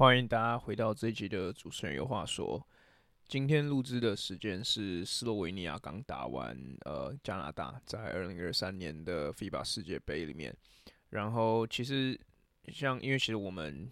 欢迎大家回到这一集的主持人有话说。今天录制的时间是斯洛维尼亚刚打完呃加拿大在二零二三年的 FIBA 世界杯里面。然后其实像因为其实我们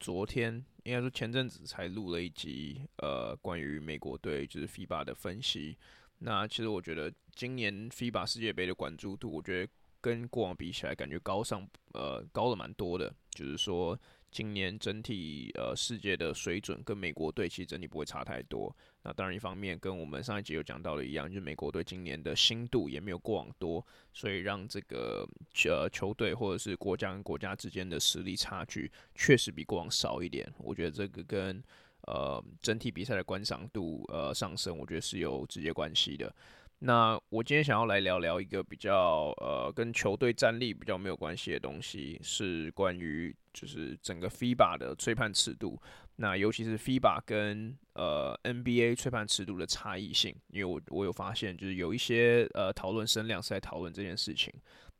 昨天应该说前阵子才录了一集呃关于美国队就是 FIBA 的分析。那其实我觉得今年 FIBA 世界杯的关注度，我觉得跟过往比起来，感觉高上呃高了蛮多的，就是说。今年整体呃世界的水准跟美国队其实整体不会差太多。那当然一方面跟我们上一集有讲到的一样，就是美国队今年的新度也没有过往多，所以让这个呃球队或者是国家跟国家之间的实力差距确实比过往少一点。我觉得这个跟呃整体比赛的观赏度呃上升，我觉得是有直接关系的。那我今天想要来聊聊一个比较呃跟球队战力比较没有关系的东西，是关于就是整个 FIBA 的吹判尺度。那尤其是 FIBA 跟呃 NBA 吹判尺度的差异性，因为我我有发现就是有一些呃讨论声量是在讨论这件事情。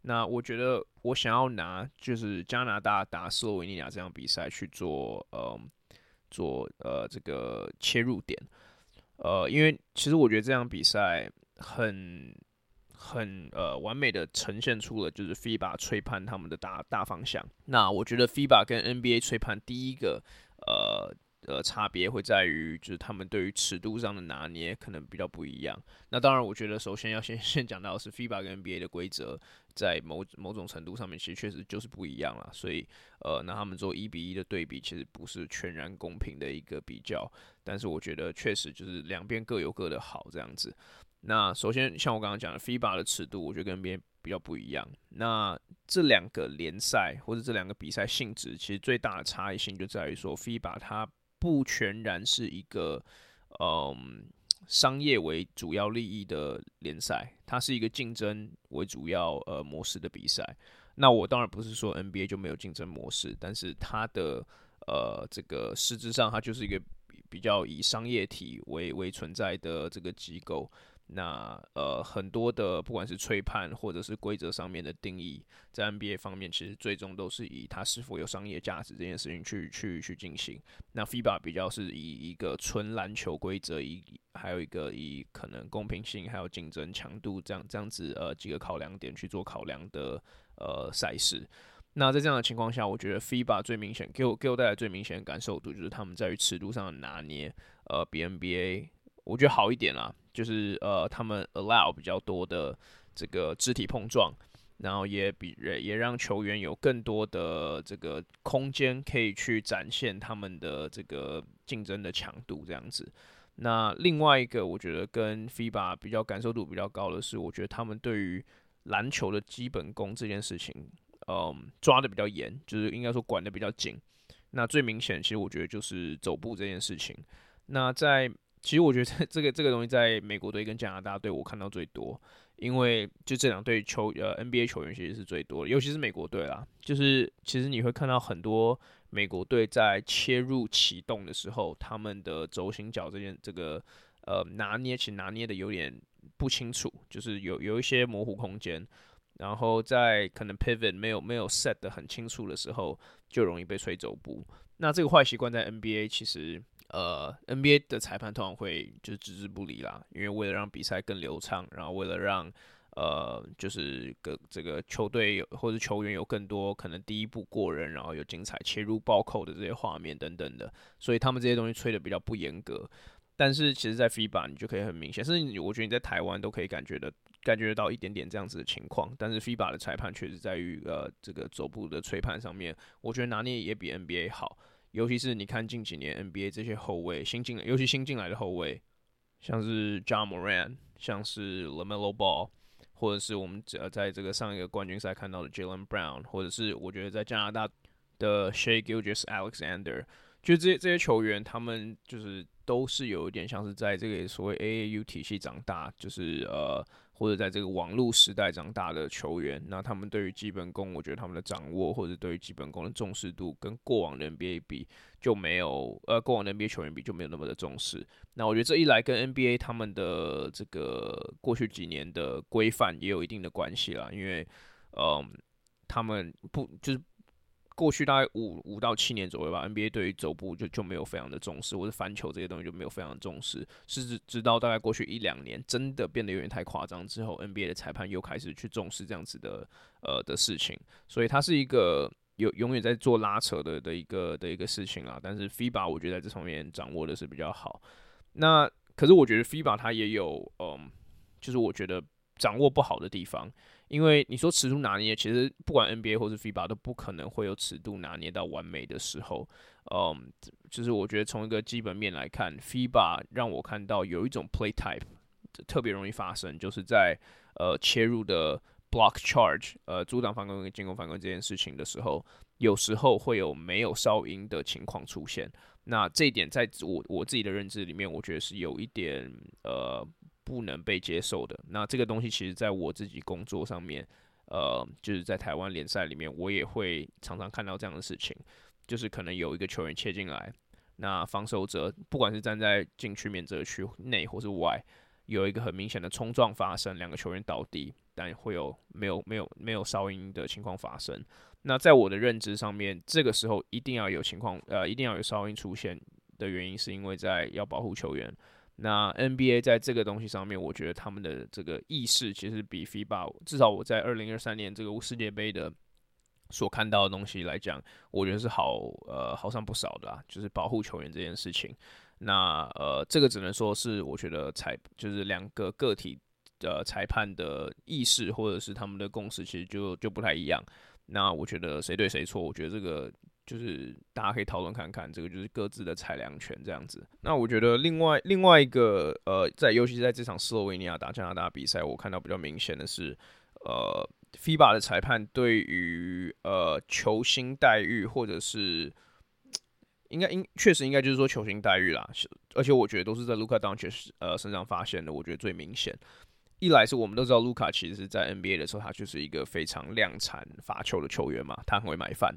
那我觉得我想要拿就是加拿大打斯洛维尼亚这场比赛去做呃做呃这个切入点，呃，因为其实我觉得这场比赛。很很呃完美的呈现出了就是 FIBA 吹判他们的大大方向。那我觉得 FIBA 跟 NBA 吹判第一个呃呃差别会在于就是他们对于尺度上的拿捏可能比较不一样。那当然，我觉得首先要先 先讲到是 FIBA 跟 NBA 的规则在某某种程度上面其实确实就是不一样了。所以呃，那他们做一比一的对比其实不是全然公平的一个比较。但是我觉得确实就是两边各有各的好这样子。那首先，像我刚刚讲的，FIBA 的尺度，我觉得跟 NBA 比较不一样。那这两个联赛或者这两个比赛性质，其实最大的差异性就在于说，FIBA 它不全然是一个嗯商业为主要利益的联赛，它是一个竞争为主要呃模式的比赛。那我当然不是说 NBA 就没有竞争模式，但是它的呃这个实质上它就是一个比较以商业体为为存在的这个机构。那呃，很多的不管是吹判或者是规则上面的定义，在 NBA 方面，其实最终都是以它是否有商业价值这件事情去去去进行。那 FIBA 比较是以一个纯篮球规则，以还有一个以可能公平性还有竞争强度这样这样子呃几个考量点去做考量的呃赛事。那在这样的情况下，我觉得 FIBA 最明显给我给我带来最明显的感受度就是他们在于尺度上的拿捏，呃，比 NBA 我觉得好一点啦。就是呃，他们 allow 比较多的这个肢体碰撞，然后也比也让球员有更多的这个空间可以去展现他们的这个竞争的强度这样子。那另外一个，我觉得跟 FIBA 比较感受度比较高的是，我觉得他们对于篮球的基本功这件事情，嗯，抓得比较严，就是应该说管得比较紧。那最明显，其实我觉得就是走步这件事情。那在其实我觉得这 个这个东西在美国队跟加拿大队我看到最多，因为就这两队球呃 NBA 球员其实是最多的，尤其是美国队啦。就是其实你会看到很多美国队在切入启动的时候，他们的轴心脚这件这个呃拿捏其实拿捏的有点不清楚，就是有有一些模糊空间，然后在可能 pivot 没有没有 set 得很清楚的时候，就容易被吹走步。那这个坏习惯在 NBA 其实。呃，NBA 的裁判通常会就置之不理啦，因为为了让比赛更流畅，然后为了让呃就是个这个球队或者球员有更多可能第一步过人，然后有精彩切入暴扣的这些画面等等的，所以他们这些东西吹的比较不严格。但是其实，在 FIBA 你就可以很明显，甚至我觉得你在台湾都可以感觉的感觉得到一点点这样子的情况。但是 FIBA 的裁判确实在于呃这个肘部的吹判上面，我觉得拿捏也比 NBA 好。尤其是你看近几年 NBA 这些后卫新进，尤其新进来的后卫，像是 Ja Morant，像是 LaMelo Ball，或者是我们呃在这个上一个冠军赛看到的 Jalen Brown，或者是我觉得在加拿大的 Shai Gilgeous-Alexander。就这些这些球员，他们就是都是有一点像是在这个所谓 AAU 体系长大，就是呃或者在这个网络时代长大的球员。那他们对于基本功，我觉得他们的掌握或者对于基本功的重视度，跟过往的 NBA 比就没有呃过往的 NBA 球员比就没有那么的重视。那我觉得这一来跟 NBA 他们的这个过去几年的规范也有一定的关系啦，因为嗯、呃、他们不就是。过去大概五五到七年左右吧，NBA 对于走步就就没有非常的重视，或者翻球这些东西就没有非常的重视。是直直到大概过去一两年，真的变得有点太夸张之后，NBA 的裁判又开始去重视这样子的呃的事情。所以它是一个有永远在做拉扯的的一个的一个事情啦。但是 FIBA 我觉得在这方面掌握的是比较好。那可是我觉得 FIBA 它也有嗯，就是我觉得掌握不好的地方。因为你说尺度拿捏，其实不管 NBA 或是 FIBA 都不可能会有尺度拿捏到完美的时候。嗯，就是我觉得从一个基本面来看，FIBA 让我看到有一种 play type 特别容易发生，就是在呃切入的 block charge，呃阻挡犯规跟进攻犯规这件事情的时候，有时候会有没有哨音的情况出现。那这一点在我我自己的认知里面，我觉得是有一点呃。不能被接受的。那这个东西，其实在我自己工作上面，呃，就是在台湾联赛里面，我也会常常看到这样的事情，就是可能有一个球员切进来，那防守者不管是站在禁区免责区内或是外，有一个很明显的冲撞发生，两个球员倒地，但会有没有没有没有哨音的情况发生。那在我的认知上面，这个时候一定要有情况，呃，一定要有哨音出现的原因，是因为在要保护球员。那 NBA 在这个东西上面，我觉得他们的这个意识其实比 FIBA 至少我在二零二三年这个世界杯的所看到的东西来讲，我觉得是好呃好上不少的啊，就是保护球员这件事情。那呃这个只能说是我觉得裁就是两个个体的裁判的意识或者是他们的共识，其实就就不太一样。那我觉得谁对谁错，我觉得这个。就是大家可以讨论看看，这个就是各自的裁量权这样子。那我觉得另外另外一个呃，在尤其是在这场斯洛维尼亚打加拿大比赛，我看到比较明显的是，呃，FIBA 的裁判对于呃球星待遇或者是应该应确实应该就是说球星待遇啦，而且我觉得都是在卢卡当确实呃身上发现的，我觉得最明显。一来是我们都知道卢卡其实在 NBA 的时候，他就是一个非常量产罚球的球员嘛，他很会买饭。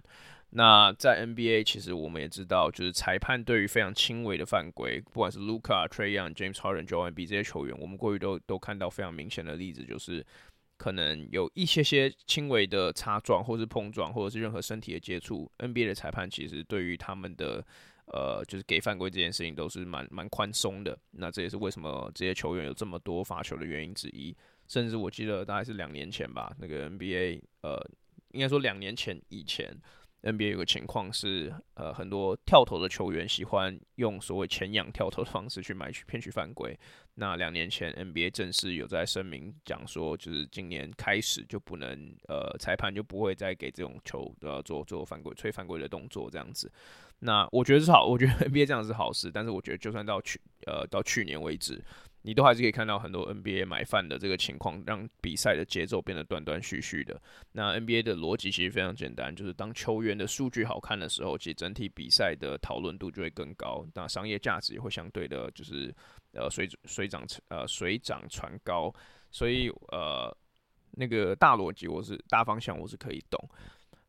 那在 NBA，其实我们也知道，就是裁判对于非常轻微的犯规，不管是 Luka、Trae Young、James Harden、Joel Embiid 这些球员，我们过去都都看到非常明显的例子，就是可能有一些些轻微的擦撞，或是碰撞，或者是任何身体的接触，NBA 的裁判其实对于他们的呃，就是给犯规这件事情都是蛮蛮宽松的。那这也是为什么这些球员有这么多罚球的原因之一。甚至我记得大概是两年前吧，那个 NBA，呃，应该说两年前以前。NBA 有个情况是，呃，很多跳投的球员喜欢用所谓前仰跳投的方式去买取骗取犯规。那两年前 NBA 正式有在声明讲说，就是今年开始就不能，呃，裁判就不会再给这种球都要做做犯规、吹犯规的动作这样子。那我觉得是好，我觉得 NBA 这样是好事。但是我觉得就算到去，呃，到去年为止。你都还是可以看到很多 NBA 买饭的这个情况，让比赛的节奏变得断断续续的。那 NBA 的逻辑其实非常简单，就是当球员的数据好看的时候，其实整体比赛的讨论度就会更高，那商业价值也会相对的，就是呃水水涨呃水涨船高。所以呃那个大逻辑我是大方向我是可以懂。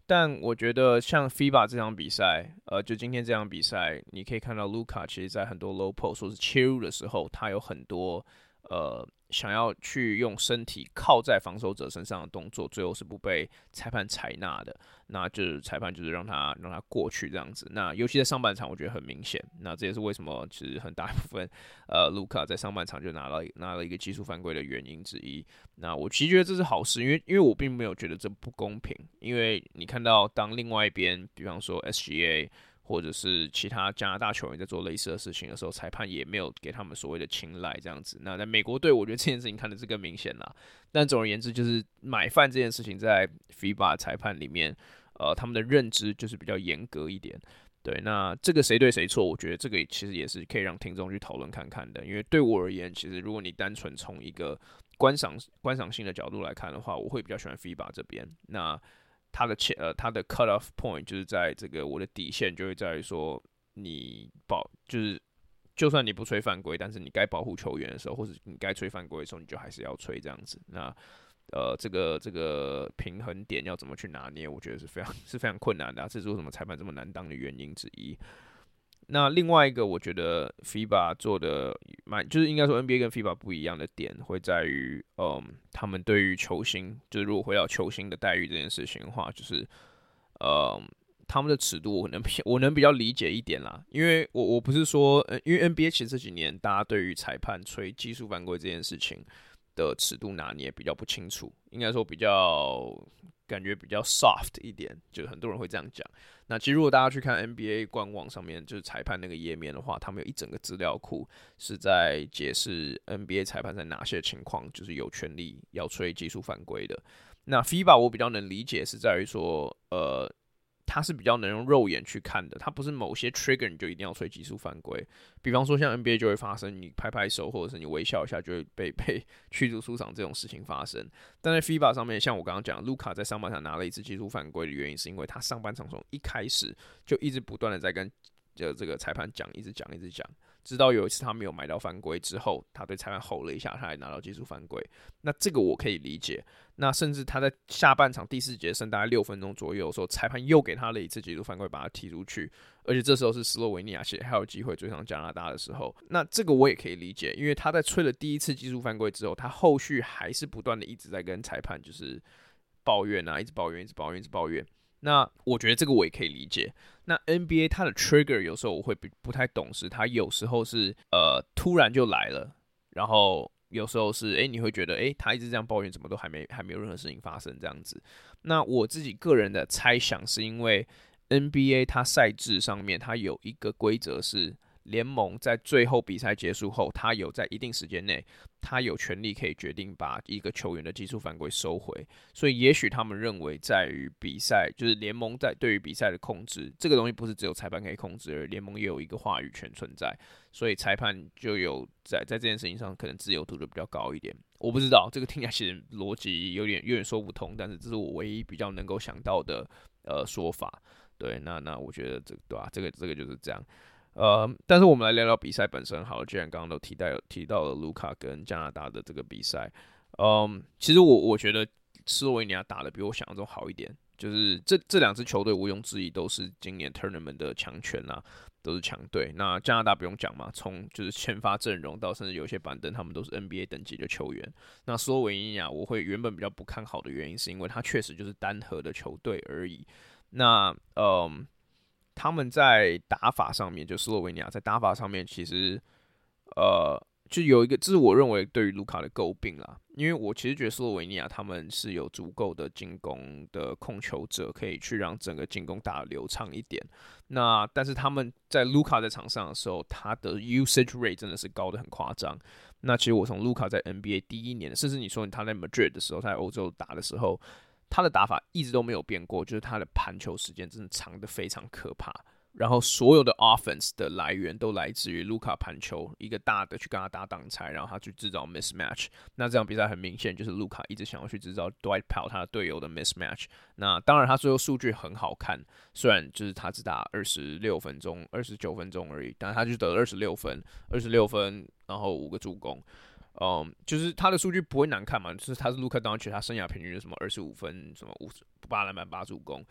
但我觉得像 FIBA 这场比赛，呃，就今天这场比赛，你可以看到卢卡其实在很多 low post 或是切入的时候，他有很多呃。想要去用身体靠在防守者身上的动作，最后是不被裁判采纳的。那就是裁判就是让他让他过去这样子。那尤其在上半场，我觉得很明显。那这也是为什么其实很大一部分呃，卢卡在上半场就拿了拿了一个技术犯规的原因之一。那我其实觉得这是好事，因为因为我并没有觉得这不公平。因为你看到当另外一边，比方说 SGA。或者是其他加拿大球员在做类似的事情的时候，裁判也没有给他们所谓的青睐这样子。那在美国队，我觉得这件事情看的是更明显啦。但总而言之，就是买饭这件事情在 FIBA 裁判里面，呃，他们的认知就是比较严格一点。对，那这个谁对谁错？我觉得这个其实也是可以让听众去讨论看看的。因为对我而言，其实如果你单纯从一个观赏观赏性的角度来看的话，我会比较喜欢 FIBA 这边。那他的切呃，他的 cut off point 就是在这个我的底线就会在于说，你保就是就算你不吹犯规，但是你该保护球员的时候，或者你该吹犯规的时候，你就还是要吹这样子。那呃，这个这个平衡点要怎么去拿捏？我觉得是非常 是非常困难的，这是为什么裁判这么难当的原因之一。那另外一个，我觉得 FIBA 做的蛮，就是应该说 NBA 跟 FIBA 不一样的点，会在于，嗯，他们对于球星，就是如果回到球星的待遇这件事情的话，就是，嗯，他们的尺度我能 我能比较理解一点啦，因为我我不是说，因为 NBA 其实这几年大家对于裁判吹技术犯规这件事情的尺度拿捏比较不清楚，应该说比较。感觉比较 soft 一点，就是很多人会这样讲。那其实如果大家去看 NBA 官网上面，就是裁判那个页面的话，他们有一整个资料库是在解释 NBA 裁判在哪些情况就是有权利要吹技术犯规的。那 FIBA 我比较能理解是在于说，呃。它是比较能用肉眼去看的，它不是某些 trigger 你就一定要吹技术犯规。比方说像 NBA 就会发生，你拍拍手或者是你微笑一下就会被 被驱逐出场这种事情发生。但在 FIBA 上面，像我刚刚讲，卢卡在上半场拿了一次技术犯规的原因，是因为他上半场从一开始就一直不断的在跟就这个裁判讲，一直讲，一直讲。直到有一次他没有买到犯规之后，他对裁判吼了一下，他还拿到技术犯规。那这个我可以理解。那甚至他在下半场第四节剩大概六分钟左右的时候，裁判又给他了一次技术犯规，把他踢出去。而且这时候是斯洛维尼亚还有机会追上加拿大的时候。那这个我也可以理解，因为他在吹了第一次技术犯规之后，他后续还是不断的一直在跟裁判就是抱怨啊，一直抱怨，一直抱怨，一直抱怨。那我觉得这个我也可以理解。那 NBA 它的 trigger 有时候我会不不太懂是，它有时候是呃突然就来了，然后有时候是诶、你会觉得诶、他一直这样抱怨，怎么都还没还没有任何事情发生这样子。那我自己个人的猜想是因为 NBA 它赛制上面它有一个规则是。联盟在最后比赛结束后，他有在一定时间内，他有权利可以决定把一个球员的技术犯规收回。所以，也许他们认为，在于比赛，就是联盟在对于比赛的控制，这个东西不是只有裁判可以控制，而联盟也有一个话语权存在。所以，裁判就有在在这件事情上可能自由度就比较高一点。我不知道这个听起来其实逻辑有点有点说不通，但是这是我唯一比较能够想到的呃说法。对，那那我觉得这对吧、这个这个就是这样。呃，但是我们来聊聊比赛本身好。既然刚刚都提到提到了卢卡跟加拿大的这个比赛，嗯，其实我我觉得斯洛维尼亚打得比我想象中好一点。就是这这两支球队毋庸置疑都是今年 tournament 的强权啊，都是强队。那加拿大不用讲嘛，从就是先发阵容到甚至有些板凳，他们都是 NBA 等级的球员。那斯洛维尼亚我会原本比较不看好的原因，是因为他确实就是单核的球队而已。那嗯。他们在打法上面，就斯洛维尼亚在打法上面，其实，呃，就有一个，这是我认为对于卢卡的诟病啦。因为我其实觉得斯洛维尼亚他们是有足够的进攻的控球者，可以去让整个进攻打流畅一点。那但是他们在卢卡在场上的时候，他的 usage rate 真的是高得很夸张。那其实我从卢卡在 NBA 第一年，甚至你说他在 Madrid 的时候，在欧洲打的时候。他的打法一直都没有变过，就是他的盘球时间真的长得非常可怕。然后所有的 offense 的来源都来自于卢卡盘球，一个大的去跟他打挡拆，然后他去制造 mismatch。那这场比赛很明显就是卢卡一直想要去制造 Dwight Powell 他的队友的 mismatch。那当然他最后数据很好看，虽然就是他只打二十六分钟、二十九分钟而已，但他就得了二十六分，二十六分，然后五个助攻。嗯就是他的数据不会难看嘛，就是他是卢卡当中，他生涯平均的什么二十五分，什么五十八篮板八助攻，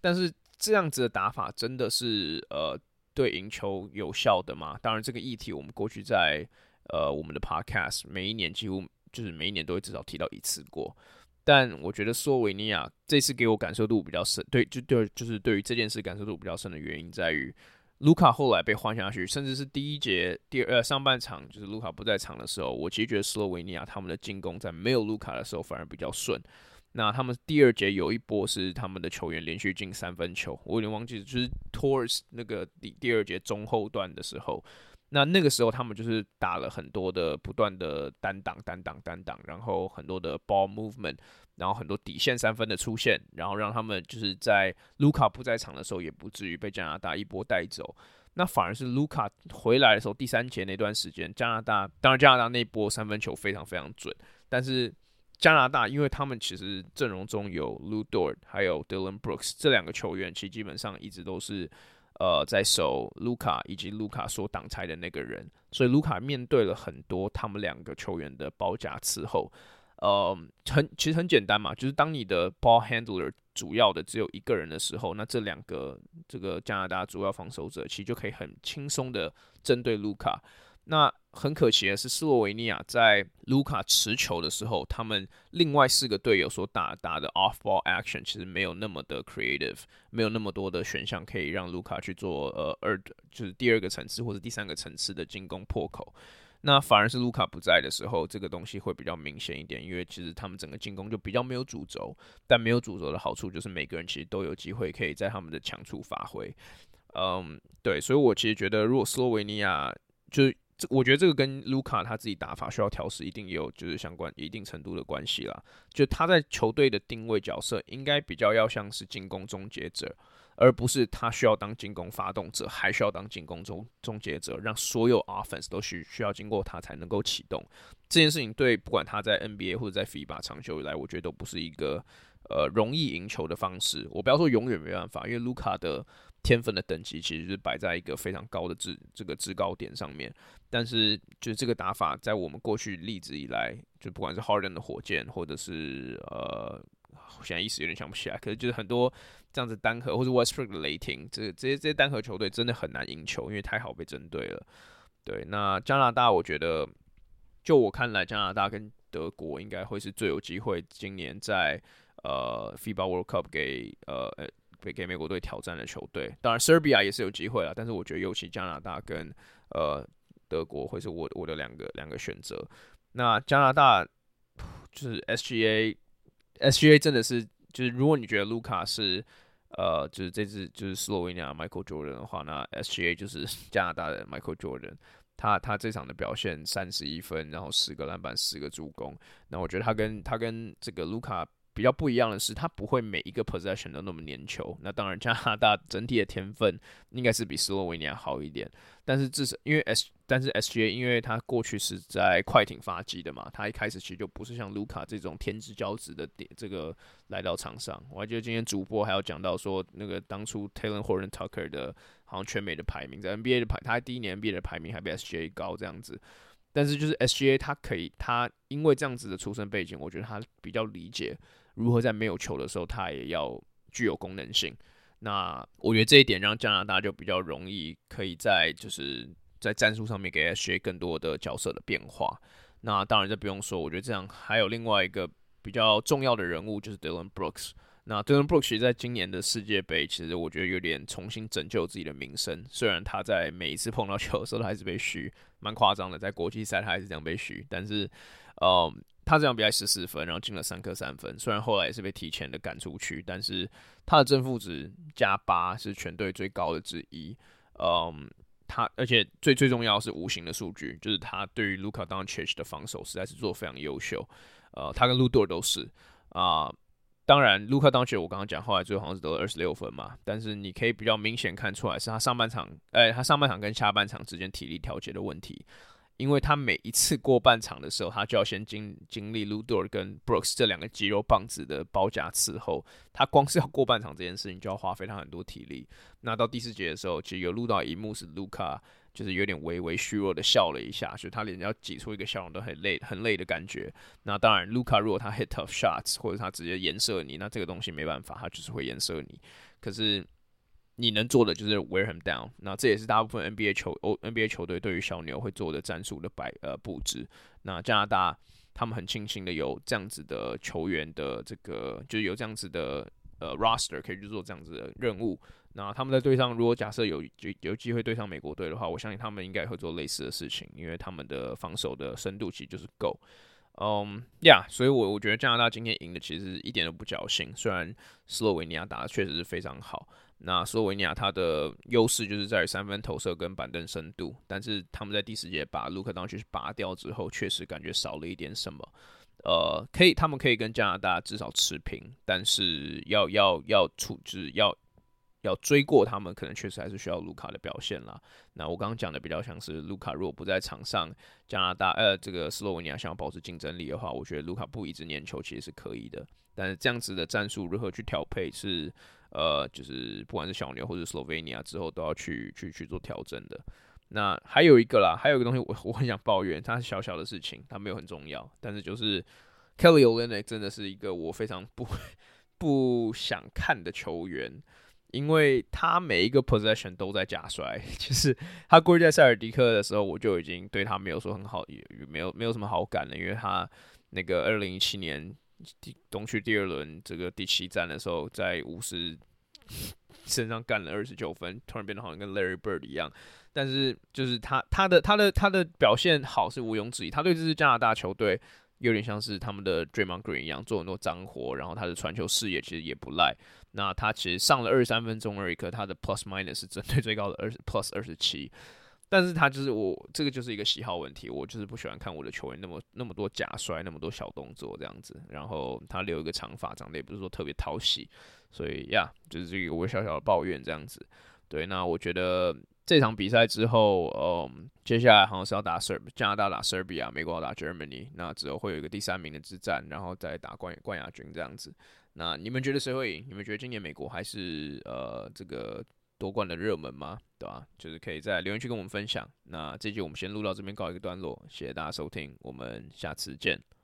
但是这样子的打法真的是呃对赢球有效的吗？当然这个议题我们过去在呃我们的 podcast 每一年几乎就是每一年都会至少提到一次过，但我觉得斯洛维尼亚这次给我感受度比较深，对，就对，就是对于这件事感受度比较深的原因在于。卢卡后来被换下去，甚至是第一节第二呃上半场，就是卢卡不在场的时候，我其实觉得斯洛维尼亚他们的进攻在没有卢卡的时候反而比较顺。那他们第二节有一波是他们的球员连续进三分球，我有点忘记，就是 towards 那个第第二节中后段的时候，那那个时候他们就是打了很多的不断的单挡、单挡、单挡，然后很多的 ball movement，然后很多底线三分的出现，然后让他们就是在卢卡不在场的时候也不至于被加拿大一波带走。那反而是卢卡回来的时候，第三节那段时间，加拿大当然加拿大那波三分球非常非常准，但是。加拿大，因为他们其实阵容中有 Lu d o r 还有 Dylan Brooks 这两个球员，其实基本上一直都是呃在守卢卡以及卢卡所挡拆的那个人，所以卢卡面对了很多他们两个球员的包夹伺候。呃，很其实很简单嘛，就是当你的 ball handler 主要的只有一个人的时候，那这两个这个加拿大主要防守者其实就可以很轻松的针对卢卡。那很可惜的是，斯洛维尼亚在卢卡持球的时候，他们另外四个队友所打打的 off ball action 其实没有那么的 creative，没有那么多的选项可以让卢卡去做呃二就是第二个层次或者第三个层次的进攻破口。那反而是卢卡不在的时候，这个东西会比较明显一点，因为其实他们整个进攻就比较没有主轴。但没有主轴的好处就是每个人其实都有机会可以在他们的强处发挥。嗯，对，所以我其实觉得，如果斯洛维尼亚就。这我觉得这个跟卢卡他自己打法需要调试，一定也有就是相关一定程度的关系啦。就他在球队的定位角色，应该比较要像是进攻终结者，而不是他需要当进攻发动者，还需要当进攻终终结者，让所有 offense 都需需要经过他才能够启动。这件事情对不管他在 NBA 或者在 FIBA 长久以来，我觉得都不是一个呃容易赢球的方式。我不要说永远没办法，因为卢卡的。天分的等级其实是摆在一个非常高的制这个制高点上面，但是就是这个打法在我们过去例子以来，就不管是 Harden 的火箭，或者是呃，现在一时有点想不起来，可是就是很多这样子单核或者 Westbrook 的雷霆，这这些这些单核球队真的很难赢球，因为太好被针对了。对，那加拿大我觉得，就我看来，加拿大跟德国应该会是最有机会今年在呃 FIBA World Cup 给呃。给给美国队挑战的球队，当然 Serbia 也是有机会了，但是我觉得尤其加拿大跟呃德国会是我我的两个两个选择。那加拿大就是 SGA，SGA 真的是就是如果你觉得卢卡是呃就是这支就是斯洛维尼亚 Michael Jordan 的话，那 SGA 就是 加拿大的 Michael Jordan。他他这场的表现三十一分，然后十个篮板，十个助攻。那我觉得他跟他跟这个卢卡。比较不一样的是，他不会每一个 possession 都那么粘球。那当然，加拿大整体的天分应该是比斯洛维尼亚好一点。但是至少因为 S，但是 SGA 因为他过去是在快艇发迹的嘛，他一开始其实就不是像卢卡这种天之骄子的点这个来到场上。我还记得今天主播还有讲到说，那个当初 Taylor Horton Tucker 的好像全美的排名，在 NBA 的排，他第一年 NBA 的排名还比 SGA 高这样子。但是就是 SGA 他可以，他因为这样子的出身背景，我觉得他比较理解。如何在没有球的时候，他也要具有功能性？那我觉得这一点让加拿大就比较容易可以在就是在战术上面给 SGA 更多的角色的变化。那当然这不用说，我觉得这样还有另外一个比较重要的人物就是 Dillon Brooks。那 Dillon Brooks 在今年的世界杯，其实我觉得有点重新拯救自己的名声。虽然他在每一次碰到球的时候，他还是被嘘，蛮夸张的。在国际赛他还是这样被嘘，但是，呃。他这场比赛十四分，然后进了三颗三分。虽然后来也是被提前的赶出去，但是他的正负值加八是全队最高的之一。嗯，他而且最最重要是无形的数据，就是他对于 Luka Doncic 的防守实在是做非常优秀。呃，他跟 Lu Dort 都是啊、当然卢卡·当切我刚刚讲后来最后好像是得了二十六分嘛，但是你可以比较明显看出来是他上半场，哎、他上半场跟下半场之间体力调节的问题。因为他每一次过半场的时候，他就要先经经历 Ludor 跟 Brooks 这两个肌肉棒子的包夹伺候，他光是要过半场这件事情就要花费他很多体力。那到第四节的时候，其实有录到一幕是卢卡就是有点微微虚弱的笑了一下，所以他连要挤出一个笑容都很累很累的感觉。那当然，卢卡如果他 hit tough shots 或者他直接颜射你，那这个东西没办法，他就是会颜射你。可是。你能做的就是 wear him down，那这也是大部分 NBA 球 NBA 球队对于小牛会做的战术的摆呃布置。那加拿大他们很庆幸的有这样子的球员的这个，就是有这样子的呃 roster 可以去做这样子的任务。那他们在对上，如果假设有有有机会对上美国队的话，我相信他们应该会做类似的事情，因为他们的防守的深度其实就是够。嗯呀，所以我我觉得加拿大今天赢的其实一点都不侥幸，虽然斯洛维尼亚打的确实是非常好。那斯洛维尼亚它的优势就是在于三分投射跟板凳深度，但是他们在第十节把卢克当去拔掉之后，确实感觉少了一点什么。呃，可以，他们可以跟加拿大至少持平，但是要要要处置，要要追过他们，可能确实还是需要卢卡的表现啦。那我刚刚讲的比较像是卢卡如果不在场上，加拿大呃这个斯洛维尼亚想要保持竞争力的话，我觉得卢卡不一直粘球其实是可以的。但是这样子的战术如何去调配是呃，就是不管是小牛或者斯洛维尼亚之后都要去去去做调整的。那还有一个啦，还有一个东西我我很想抱怨，它是小小的事情，它没有很重要，但是就是 Kelly Olynyk 真的是一个我非常不不想看的球员，因为他每一个 possession 都在假摔。其 实他过去在塞尔迪克的时候，我就已经对他没有说很好，也没有没有什么好感了，因为他那个二零一七年第东区第二轮这个第七战的时候，在五十身上干了二十九分，突然变得好像跟 Larry Bird 一样。但是就是他他的他的他的表现好是毋庸置疑，他对这支加拿大球队有点像是他们的 Dream On Green 一样，做很多脏活，然后他的传球视野其实也不赖。那他其实上了二十三分钟而已，可他的 Plus Minus 是针对最高的二十 Plus 二十七。但是他就是我这个就是一个喜好问题，我就是不喜欢看我的球员那么那么多假摔，那么多小动作这样子。然后他留一个长发，长得也不是说特别讨喜，所以呀，就是这个我小小的抱怨这样子。对，那我觉得。这场比赛之后，嗯，接下来好像是要打 Serb 加拿大打塞尔比亚，美国要打 Germany，那之后会有一个第三名的之战，然后再打冠冠亚军这样子。那你们觉得谁会赢？你们觉得今年美国还是呃这个夺冠的热门吗？对吧？就是可以在留言区跟我们分享。那这集我们先录到这边告一个段落，谢谢大家收听，我们下次见。